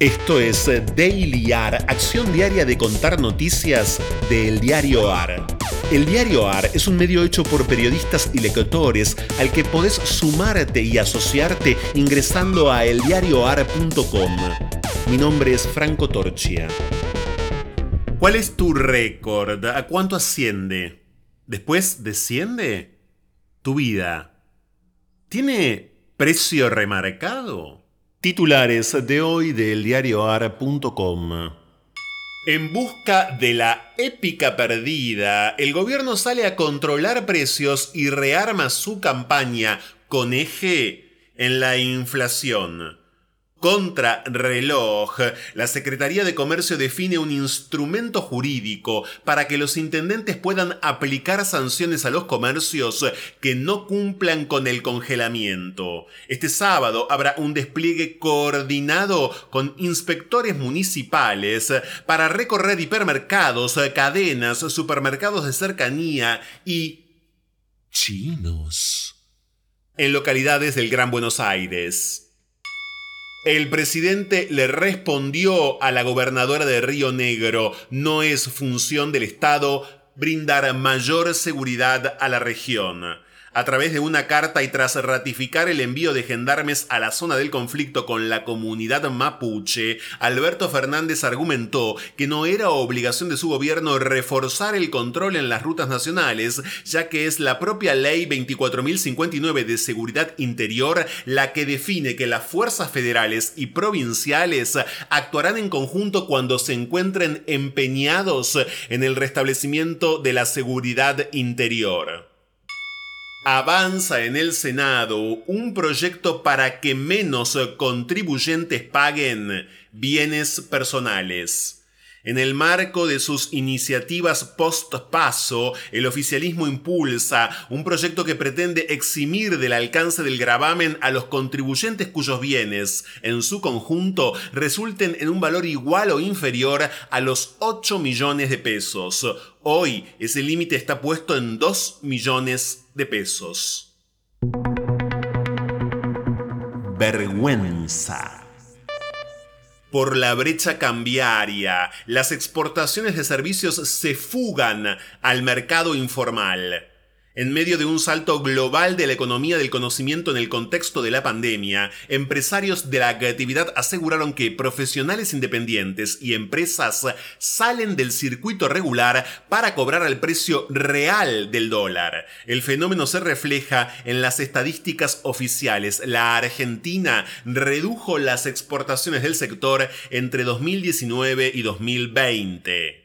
Esto es Daily AR, acción diaria de contar noticias del diario AR. El diario AR es un medio hecho por periodistas y lectores al que podés sumarte y asociarte ingresando a eldiarioar.com. Mi nombre es Franco Torchia. ¿Cuál es tu récord? ¿A cuánto asciende? ¿Después desciende? Tu vida. ¿Tiene precio remarcado? Titulares de hoy del diarioar.com. En busca de la épica perdida, el gobierno sale a controlar precios y rearma su campaña con eje en la inflación. Contra reloj, la Secretaría de Comercio define un instrumento jurídico para que los intendentes puedan aplicar sanciones a los comercios que no cumplan con el congelamiento. Este sábado habrá un despliegue coordinado con inspectores municipales para recorrer hipermercados, cadenas, supermercados de cercanía y chinos en localidades del Gran Buenos Aires. El presidente le respondió a la gobernadora de Río Negro, no es función del Estado brindar mayor seguridad a la región. A través de una carta y tras ratificar el envío de gendarmes a la zona del conflicto con la comunidad mapuche, Alberto Fernández argumentó que no era obligación de su gobierno reforzar el control en las rutas nacionales, ya que es la propia ley 24.059 de seguridad interior la que define que las fuerzas federales y provinciales actuarán en conjunto cuando se encuentren empeñados en el restablecimiento de la seguridad interior. Avanza en el Senado un proyecto para que menos contribuyentes paguen bienes personales. En el marco de sus iniciativas post-paso, el oficialismo impulsa un proyecto que pretende eximir del alcance del gravamen a los contribuyentes cuyos bienes, en su conjunto, resulten en un valor igual o inferior a los 8 millones de pesos. Hoy ese límite está puesto en 2 millones pesos. Vergüenza por la brecha cambiaria, las exportaciones de servicios se fugan al mercado informal. En medio de un salto global de la economía del conocimiento en el contexto de la pandemia, empresarios de la creatividad aseguraron que profesionales independientes y empresas salen del circuito regular para cobrar al precio real del dólar. El fenómeno se refleja en las estadísticas oficiales. La Argentina redujo las exportaciones del sector entre 2019 y 2020.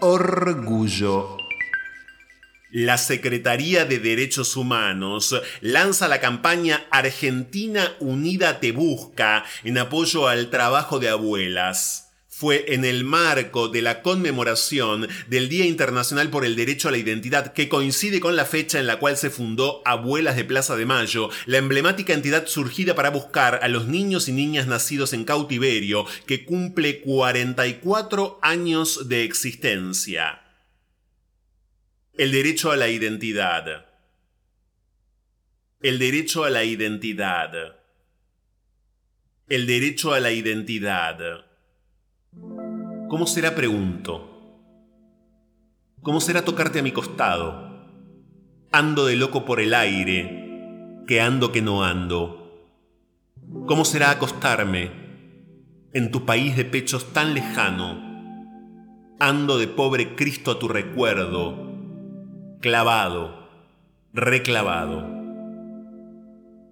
Orgullo. La Secretaría de Derechos Humanos lanza la campaña Argentina Unida Te Busca en apoyo al trabajo de abuelas fue en el marco de la conmemoración del Día Internacional por el Derecho a la Identidad, que coincide con la fecha en la cual se fundó Abuelas de Plaza de Mayo, la emblemática entidad surgida para buscar a los niños y niñas nacidos en cautiverio, que cumple 44 años de existencia. El derecho a la identidad. El derecho a la identidad. El derecho a la identidad. ¿Cómo será, pregunto? ¿Cómo será tocarte a mi costado? Ando de loco por el aire, que ando que no ando. ¿Cómo será acostarme en tu país de pechos tan lejano? Ando de pobre Cristo a tu recuerdo, clavado, reclavado.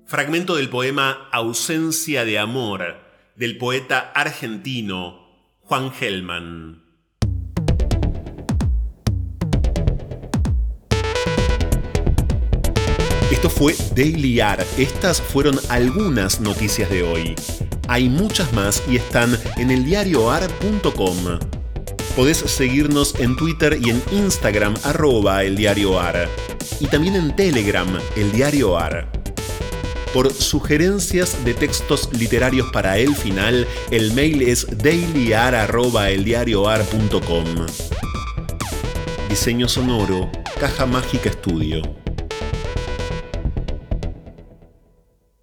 Fragmento del poema Ausencia de Amor del poeta argentino Juan Gelman. Esto fue Daily Art. Estas fueron algunas noticias de hoy. Hay muchas más y están en eldiarioar.com. Podés seguirnos en Twitter y en Instagram arroba eldiarioar. Y también en Telegram, el diario por sugerencias de textos literarios para el final, el mail es dailyar.eldiarioar.com. Diseño sonoro, Caja Mágica Estudio.